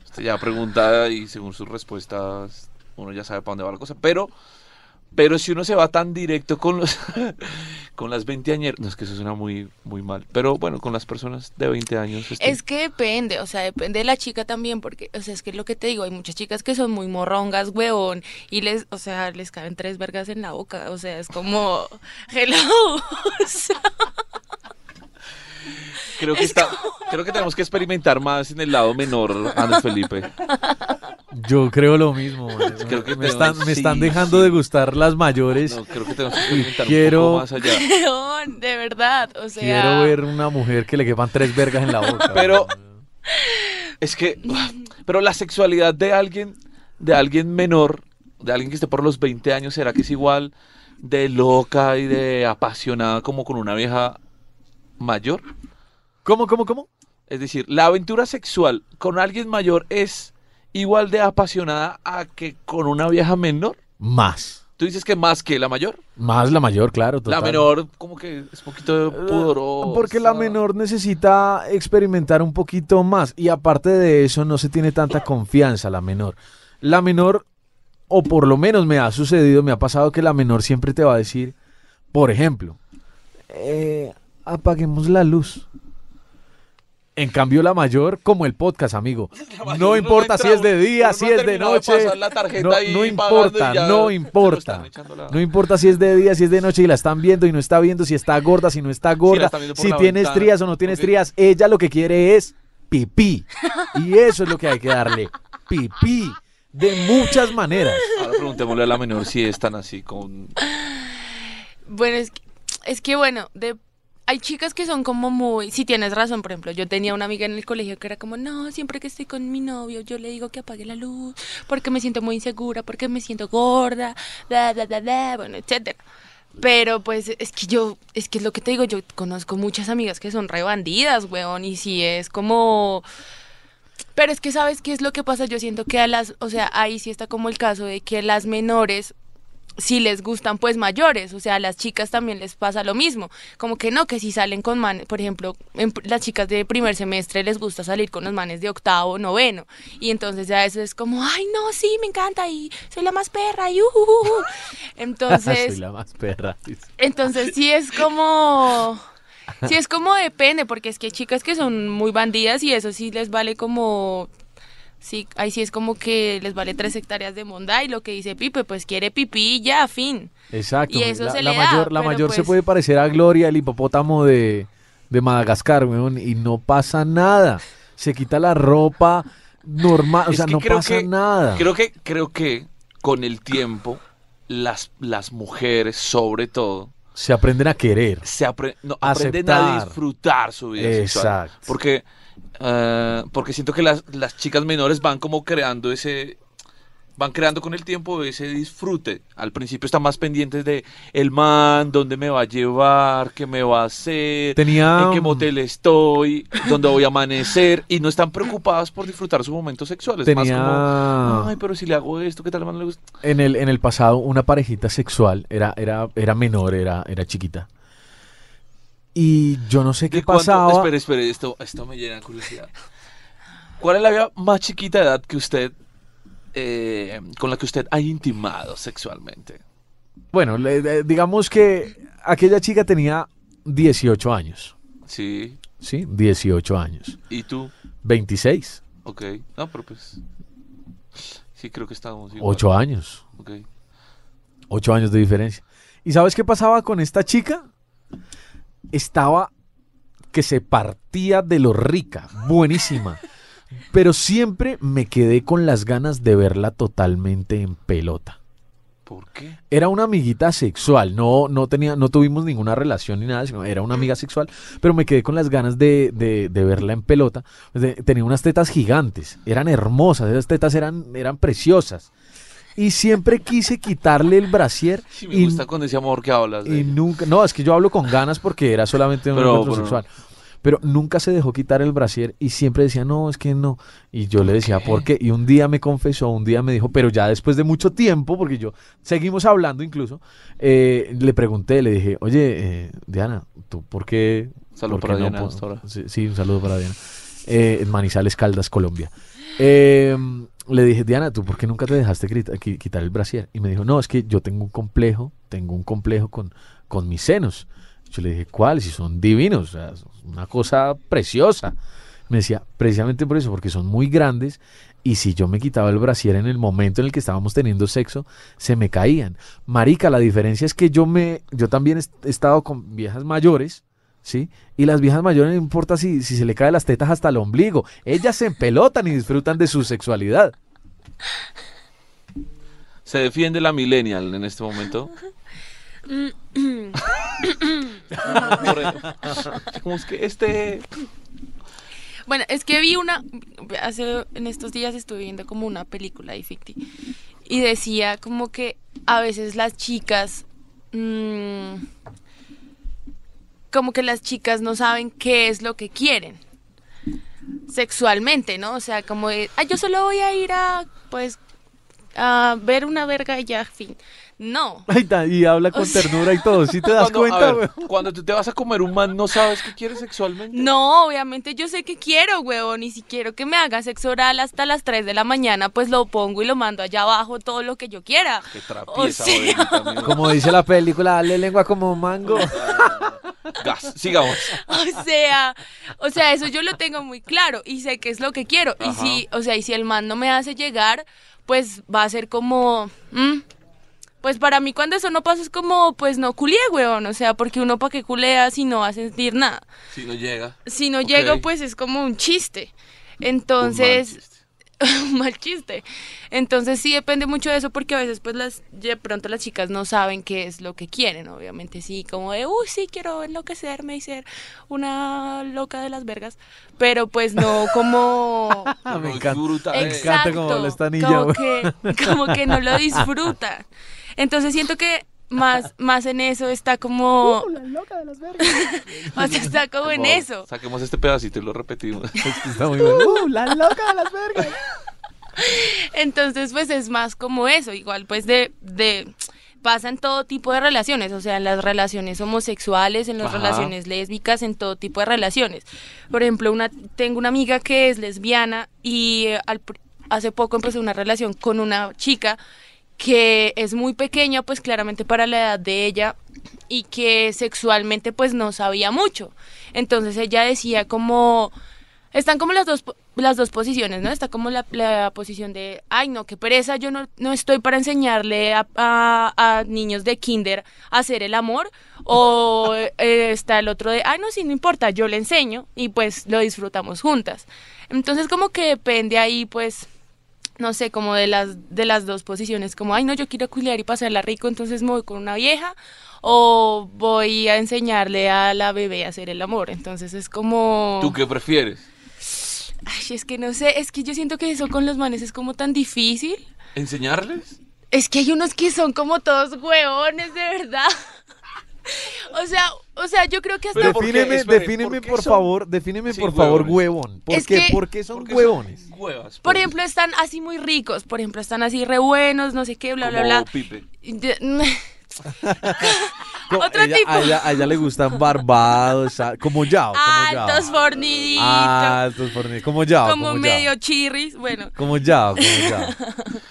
usted ya pregunta y según sus respuestas, uno ya sabe para dónde va la cosa. Pero, pero si uno se va tan directo con los <laughs> con las 20 años, no es que eso suena muy, muy mal, pero bueno, con las personas de 20 años. este, Es que depende, o sea, depende de la chica también, porque, o sea, es que es lo que te digo, hay muchas chicas que son muy morrongas, huevón, y les, o sea, les caben tres vergas en la boca, o sea, es como, <laughs> hello, <laughs> o sea, creo, que está, creo que tenemos que experimentar más en el lado menor, Andrés Felipe. Yo creo lo mismo. man. Creo que me, están, me están dejando sí. de gustar las mayores. No, creo que tenemos que experimentar quiero- un poco más allá. De verdad, o sea. Quiero ver una mujer que le quepan tres vergas en la boca. Pero- Es que, pero la sexualidad de alguien, de alguien menor, de alguien que esté por los 20 años, ¿será que es igual de loca y de apasionada como con una vieja mayor? ¿Cómo, cómo, cómo? Es decir, la aventura sexual con alguien mayor es igual de apasionada a que con una vieja menor. Más. Tú dices que más que la mayor. Más la mayor, claro. total. La menor como que es un poquito pudorosa. Porque la menor necesita experimentar un poquito más. Y aparte de eso, no se tiene tanta confianza la menor. La menor, o por lo menos me ha sucedido, me ha pasado que la menor siempre te va a decir, por ejemplo, eh, apaguemos la luz. En cambio, la mayor, como el podcast, amigo. <laughs> No no importa entra, si es de día, no si es de noche. pasar la tarjeta No, ahí no pagando importa, ya no importa. la- No importa si es de día, si es de noche y la están viendo y no está viendo, si está gorda, si no está gorda, si la tiene estrías o no tiene estrías. Ella lo que quiere es pipí. Y eso es lo que hay que darle. Pipí. De muchas maneras. Ahora preguntémosle a la menor si es tan así con... Bueno, es que, es que bueno, de, hay chicas que son como muy, si tienes razón, por ejemplo, yo tenía una amiga en el colegio que era como, no, siempre que estoy con mi novio, yo le digo que apague la luz, porque me siento muy insegura, porque me siento gorda, bla, bla, bla, bla, bueno, etcétera. Pero pues es que yo, es que es lo que te digo, yo conozco muchas amigas que son re bandidas, weón, y si es como... Pero es que sabes qué es lo que pasa, yo siento que a las, o sea, ahí sí está como el caso de que las menores si les gustan pues mayores, o sea, a las chicas también les pasa lo mismo, como que no, que si salen con manes, por ejemplo, en las chicas de primer semestre les gusta salir con los manes de octavo, noveno, y entonces ya eso es como, ay no, sí, me encanta, y soy la más perra, y ujujuju". <laughs> entonces, Soy la más perra. entonces sí es como... Sí es como depende, porque es que hay chicas que son muy bandidas y eso sí les vale como... Sí, ahí sí es como que les vale tres hectáreas de monda y lo que dice Pipe, pues quiere pipí y ya, fin. Exacto. Y eso la, se la le da, mayor, la mayor se pues- puede parecer a Gloria, el hipopótamo de, de Madagascar, weón, y no pasa nada. Se quita la ropa normal, o Es sea, que no pasa que- nada. Creo que, creo que con el tiempo, las, las mujeres, sobre todo, Se aprenden a querer. se apre- no, aprenden a Aceptar. disfrutar su vida sexual. Exacto. Porque, eh, porque siento que las, las chicas menores van como creando ese van creando con el tiempo ese disfrute. Al principio están más pendientes de el man, dónde me va a llevar, qué me va a hacer, Tenía en qué motel estoy, dónde voy a amanecer y no están preocupadas por disfrutar su momento sexual. Es más Tenía como, ay, pero si le hago esto, ¿qué tal man le gusta? en el, en el pasado una parejita sexual, era, era, era menor, era, era chiquita. Y yo no sé qué ¿De cuánto- pasaba. Espere, espere, esto, esto me llena de curiosidad. ¿Cuál es la vida más chiquita de edad que usted, eh, con la que usted ha intimado sexualmente? Bueno, le- le- digamos que aquella chica tenía 18 años. Sí, ¿Sí? 18 años. ¿y tú? 26. Ok, no, pero pues... Sí, creo que estamos igual. 8 años. Ok. 8 años de diferencia. ¿Y sabes qué pasaba con esta chica? Estaba que se partía de lo rica, buenísima. Pero siempre me quedé con las ganas de verla totalmente en pelota. ¿Por qué? Era una amiguita sexual, no, no, tenía, no tuvimos ninguna relación ni nada, sino era una amiga sexual, pero me quedé con las ganas de, de- de verla en pelota. De- tenía unas tetas gigantes, eran hermosas, esas tetas eran, eran preciosas. Y siempre quise quitarle el brasier <laughs> Sí, me y, gusta con ese amor que hablas. de y ella. nunca, no, es que yo hablo con ganas porque era solamente un Pero- encuentro pero- sexual. Pero nunca se dejó quitar el brasier y siempre decía, no, es que no. Y yo le decía, ¿por qué? Y un día me confesó, un día me dijo, pero ya después de mucho tiempo, porque yo seguimos hablando incluso, eh, le pregunté, le dije, oye, eh, Diana, ¿tú por qué? Saludo por para no Diana po- hasta ahora. Sí, sí, un saludo para Diana. Eh, en Manizales, Caldas, Colombia. Eh, le dije, Diana, ¿tú por qué nunca te dejaste quitar el brasier? Y me dijo, no, es que yo tengo un complejo, tengo un complejo con, con mis senos. Yo le dije, ¿cuál? Si son divinos, o sea, una cosa preciosa. Me decía, precisamente por eso, porque son muy grandes y si yo me quitaba el brasier en el momento en el que estábamos teniendo sexo, se me caían. Marica, la diferencia es que yo me, yo también he estado con viejas mayores, ¿sí? Y las viejas mayores no importa si, si se le caen las tetas hasta el ombligo. Ellas se empelotan y disfrutan de su sexualidad. Se defiende la millennial en este momento. <laughs> Como es que este... Bueno, es que vi una, hace, en estos días estuve viendo como una película de Ficti y decía como que a veces las chicas, mm, como que las chicas no saben qué es lo que quieren sexualmente, ¿no? O sea, como de, "Ay, yo solo voy a ir a, pues, a ver una verga y ya, fin. No. Ay, ta- y habla con O sea- ternura y todo. ¿Sí te das Cuando, cuenta, ver, güey? cuando tú te vas a comer un man, ¿no sabes qué quieres sexualmente? No, obviamente yo sé que quiero, huevón, y si quiero que me haga sexo oral hasta las 3 de la mañana, pues lo pongo y lo mando allá abajo todo lo que yo quiera. Qué O trapieza, sea- Aurelita, <laughs> amigo. Como dice la película, dale lengua como mango. Gas. Sigamos. <laughs> O sea, o sea, eso yo lo tengo muy claro y sé qué es lo que quiero. Y si, o sea, y si el man no me hace llegar, pues va a ser como, mm, pues para mí cuando eso no pasa es como, pues no culié, weón. O sea, porque uno para qué culea si no va a sentir nada. Si no llega. Si no Ok. llego, pues es como un chiste. Entonces, <laughs> mal chiste. Entonces sí depende mucho de eso porque a veces pues las de pronto las chicas no saben qué es lo que quieren, obviamente sí, como de, uy, sí quiero enloquecerme y ser una loca de las vergas, pero pues no como <laughs> me encanta. disfruta Me encanta esta niña, como que, como que no lo disfruta. Entonces siento que más, <laughs> más en eso está como... <laughs> más está como en eso. Saquemos este pedacito y lo repetimos. <laughs> Está muy. Uh, la loca de las vergas. Entonces, pues es más como eso, igual pues de, de pasa en todo tipo de relaciones, o sea, en las relaciones homosexuales, en las Ajá. relaciones lésbicas, en todo tipo de relaciones. Por ejemplo, una tengo una amiga que es lesbiana y eh, al pr- hace poco empezó una relación con una chica que es muy pequeña, pues claramente para la edad de ella y que sexualmente pues no sabía mucho. Entonces ella decía como están como las dos las dos posiciones, ¿no? Está como la, la posición de, ay, no, qué pereza, yo no, no estoy para enseñarle a, a- a niños de kinder a hacer el amor. O eh, está el otro de, ay, no, sí, no importa, yo le enseño y pues lo disfrutamos juntas. Entonces como que depende ahí, pues, no sé, como de las, de las dos posiciones, como, ay, no, yo quiero culiar y pasarla rico, entonces me voy con una vieja, o voy a enseñarle a la bebé a hacer el amor. Entonces es como... ¿Tú qué prefieres? Ay, es que no sé, es que yo siento que eso con los manes es como tan difícil. ¿Enseñarles? Es que hay unos que son como todos hueones, de verdad. <laughs> O sea, o sea, yo creo que hasta... Pero ¿por? Defíneme, Espere, defíneme ¿por por son- favor, defíneme Sí, por favor huevón. ¿Por Es qué? que- ¿Por qué son ¿Por huevones? son Huevas. Por ejemplo, están así muy ricos, por ejemplo, están así re buenos, no sé qué, bla, bla, Como bla. Pipe. De- <laughs> Co- Otro ella- tipo. A ella, a ella le gustan barbados, ah, como Yao. Altos, forniditos, Altos, fornidos, como Yao, como, como medio Yao. chirris, bueno. Como Yao, como Yao. <laughs>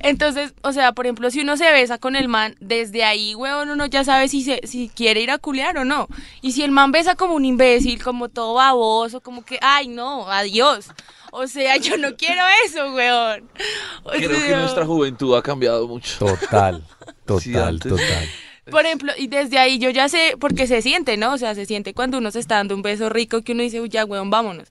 Entonces, o sea, por ejemplo, si uno se besa con el man, desde ahí, huevón, uno ya sabe si, se, si quiere ir a culear o no. Y si el man besa como un imbécil, como todo baboso, como que, ay, no, adiós. O sea, yo no quiero eso, weón. O Creo que nuestra juventud ha cambiado mucho. Total, <laughs> total, total. Por ejemplo, y desde ahí yo ya sé, porque se siente, ¿no? O sea, se siente cuando uno se está dando un beso rico que uno dice, uy, ya, weón, vámonos.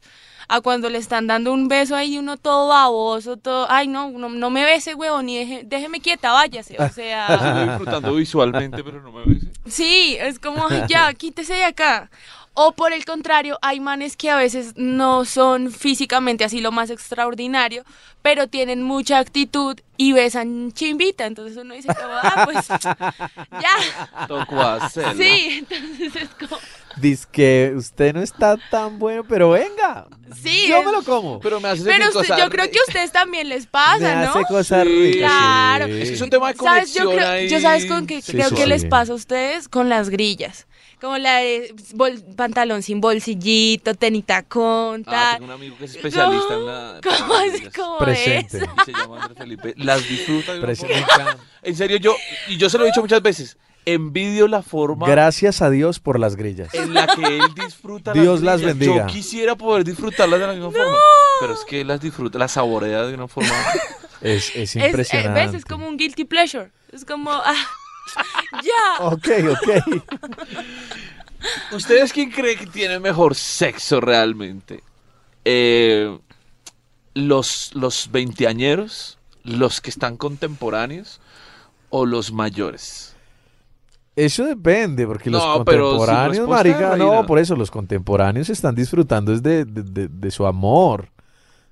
A cuando le están dando un beso ahí uno todo baboso, todo, ay, no, no, no me bese, weón, y deje- déjeme quieta, váyase. O sea, <laughs> Estoy disfrutando visualmente, pero no me ves. sí, es como, ya, quítese de acá. O por el contrario, hay manes que a veces no son físicamente así lo más extraordinario, pero tienen mucha actitud y besan chimbita. Entonces uno dice, como, ah, pues, <laughs> ya. Tocó hacerlo. Sí, entonces es como, Dice que usted no está tan bueno, pero venga. Sí, Yo es- me lo como. Pero me hace Pero usted- cosas yo creo que a ustedes también les Me pasa, ¿no? hace cosas Sí. ricas. Claro. sí. Es que es un tema de ¿Sabes? Yo conexión creo, ahí. yo sabes con qué Sí, creo sí, que les pasa a ustedes con las grillas. Como la de bol- pantalón sin bolsillito, tenita con Ah, tal. tengo un amigo que es especialista en No, la... ¿Cómo así como Presente. eso? Y se llama Andrés Felipe. Las disfruta me encanta. En serio, yo, y yo se lo he dicho muchas veces, envidio la forma Gracias a Dios por las grillas. en la que él disfruta <laughs> Dios las grillas. bendiga. Yo quisiera poder disfrutarlas de la misma forma, pero es que él las disfruta, las saborea de una forma... <laughs> Es, es Es, eh, impresionante. ¿Ves? Es como un guilty pleasure. Es como, ah, <laughs> ya. Ok, ok. ¿Ustedes quién cree que tiene mejor sexo realmente? Eh, los, los veinteañeros, los que están contemporáneos o los mayores? Eso depende, porque los No, contemporáneos, respuesta marica, no, por eso los contemporáneos están disfrutando es de, de- de- de su amor.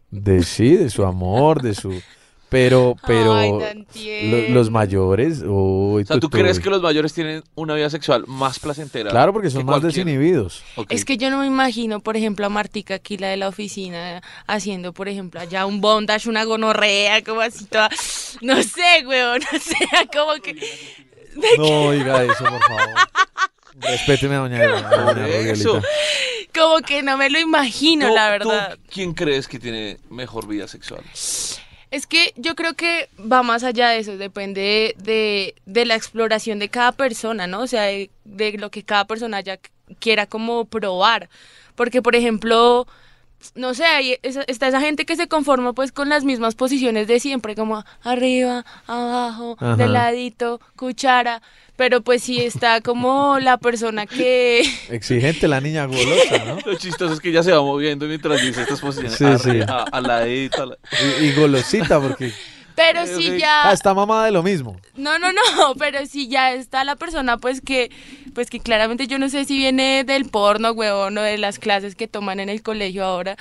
De sí, de su amor, de su. Pero, <laughs> pero Ay, lo- los mayores. uy, O sea, ¿tú crees que los mayores tienen una vida sexual más placentera? Claro, porque son más desinhibidos. Es que yo no me imagino, por ejemplo, a Martica aquí, la de la oficina, haciendo, por ejemplo, allá un bondage, una gonorrea, como así toda. No sé, weón, <laughs> no sé, como que. No diga eso, por favor. Respéteme a doña, a doña eso. Rogelita. Como que no me lo imagino, ¿Tú- la tú verdad. ¿Quién crees que tiene mejor vida sexual? Es que yo creo que va más allá de eso, depende de, de, de la exploración de cada persona, ¿no? O sea, de, de lo que cada persona ya quiera como probar. Porque, por ejemplo, no sé, esa- está esa gente que se conforma pues con las mismas posiciones de siempre, como arriba, abajo, Ajá. de ladito, cuchara. Pero pues sí está como la persona que... <laughs> Exigente la niña golosa, ¿no? Lo chistoso es que ella se va moviendo mientras dice estas posiciones. Sí, Arre, sí. A, a la edita. a la- Y, y golosita, porque Pero Ok, sí ya... ah, está mamada de lo mismo. No, no, no, <laughs> pero si ya está la persona, pues que, pues que claramente yo no sé si viene del porno, huevón, o de las clases que toman en el colegio ahora,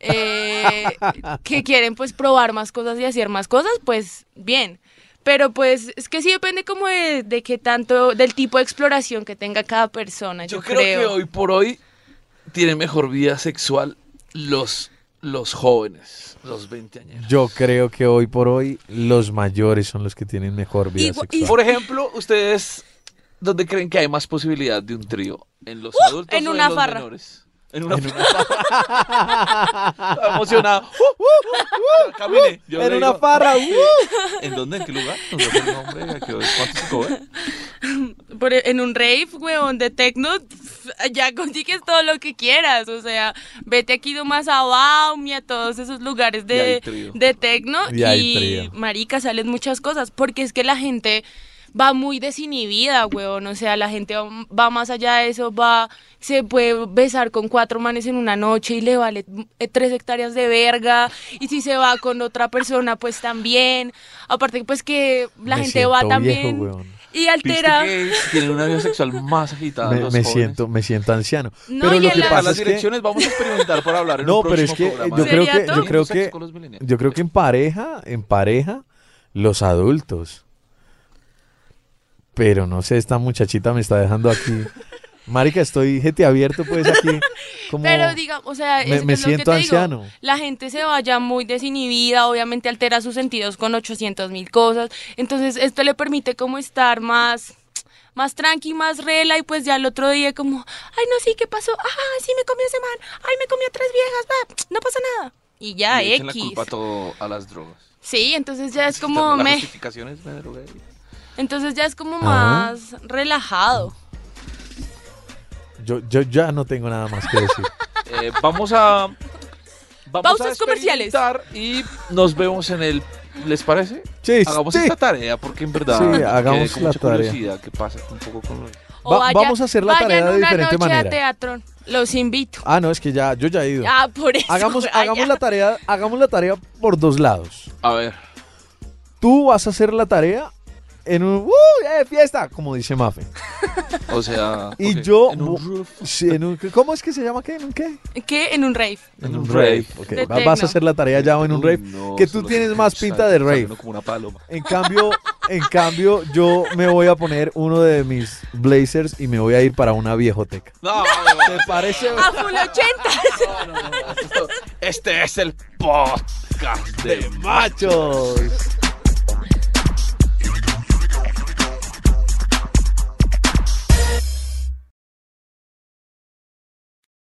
eh, <laughs> que quieren pues probar más cosas y hacer más cosas, pues bien. Pero pues es que sí depende como de, de qué tanto, del tipo de exploración que tenga cada persona, yo, Yo creo, que hoy por hoy tienen mejor vida sexual los, los jóvenes, los veinteañeros. Yo creo que hoy por hoy los mayores son los que tienen mejor vida Igual- y- sexual. Por ejemplo, ustedes, ¿dónde creen que hay más posibilidad de un trío? ¿En los adultos Uh, en o una en los farra. menores? En una farra. Está emocionado. Uh, uh, uh, uh. Camine. Yo En le una digo, farra, uh. ¿En dónde? ¿En qué lugar? No sé el nombre. ¿a qué- ¿Cuánto se cobra? <laughs> Por- e, en un rave, huevón, de techno, ya consigues todo lo que quieras. O sea, vete aquí nomás a Baum y a todos esos lugares de, de techno. Y Y, marica, salen muchas cosas. Porque es que la gente va muy desinhibida, huevón. O sea, la gente va, va más allá de eso, va, se puede besar con cuatro manes en una noche y le vale eh, tres hectáreas de verga. Y si se va con otra persona, pues también. Aparte, pues que la Me gente va también. viejo, weón. y ¿Viste altera. tienen una vida sexual más agitada Me, los me siento, me siento anciano. No, pero lo que la- Para pasa las es que direcciones vamos a experimentar por hablar en no, un pero es que programa. yo creo ¿Sería que yo creo Sexo que con los millennials. yo creo que en pareja, en pareja los adultos. Pero no sé, esta muchachita me está dejando aquí. <laughs> Marica, estoy gente abierto pues aquí como Pero diga, o sea, me- es, me es lo que siento te digo, anciano. la gente se vaya muy desinhibida, obviamente altera sus sentidos con 800 mil cosas. Entonces, esto le permite como estar más más tranqui, más rela y pues ya el otro día como, ay no, sí, ¿qué pasó? Ah, sí, me comió ese man, ay, me comió tres viejas, va, no pasa nada. Y ya, Y echan la X. culpa todo a las drogas. Sí, entonces ya es como, la me, justificación es me drogué. Entonces ya es como Ah. más relajado. yo, yo ya no tengo nada más que decir. <laughs> Eh, vamos a. Vamos Pausas a comerciales. Y nos vemos en el. ¿Les parece? Sí, Hagamos sí. esta tarea porque en verdad. Sí, hagamos la mucha tarea. curiosidad qué pasa un poco con los- O Va- vaya- vamos a hacer la tarea de diferente noche manera. a teatro, los invito. Ah, no, es que ya yo ya he ido. Ah, por eso. Hagamos, hagamos la tarea, hagamos la tarea por dos lados. A ver. Tú vas a hacer la tarea en un ¡Uh, eh, fiesta, como dice Mafe. <laughs> O sea. Y yo En un vo- roof. Sí, en un- ¿Cómo es que se llama qué? ¿En un qué? ¿Qué? En un rave. En un rave. Ok, De vas a hacer la tarea ya en un rave. no, que tú solo tienes más pinta de rave. uno como una paloma. En cambio, en cambio, yo me voy a poner uno de mis blazers y me voy a ir para una viejoteca. No, no, no, ¿Te parece? A full 80. no, no, no, esto- Este es el podcast de machos.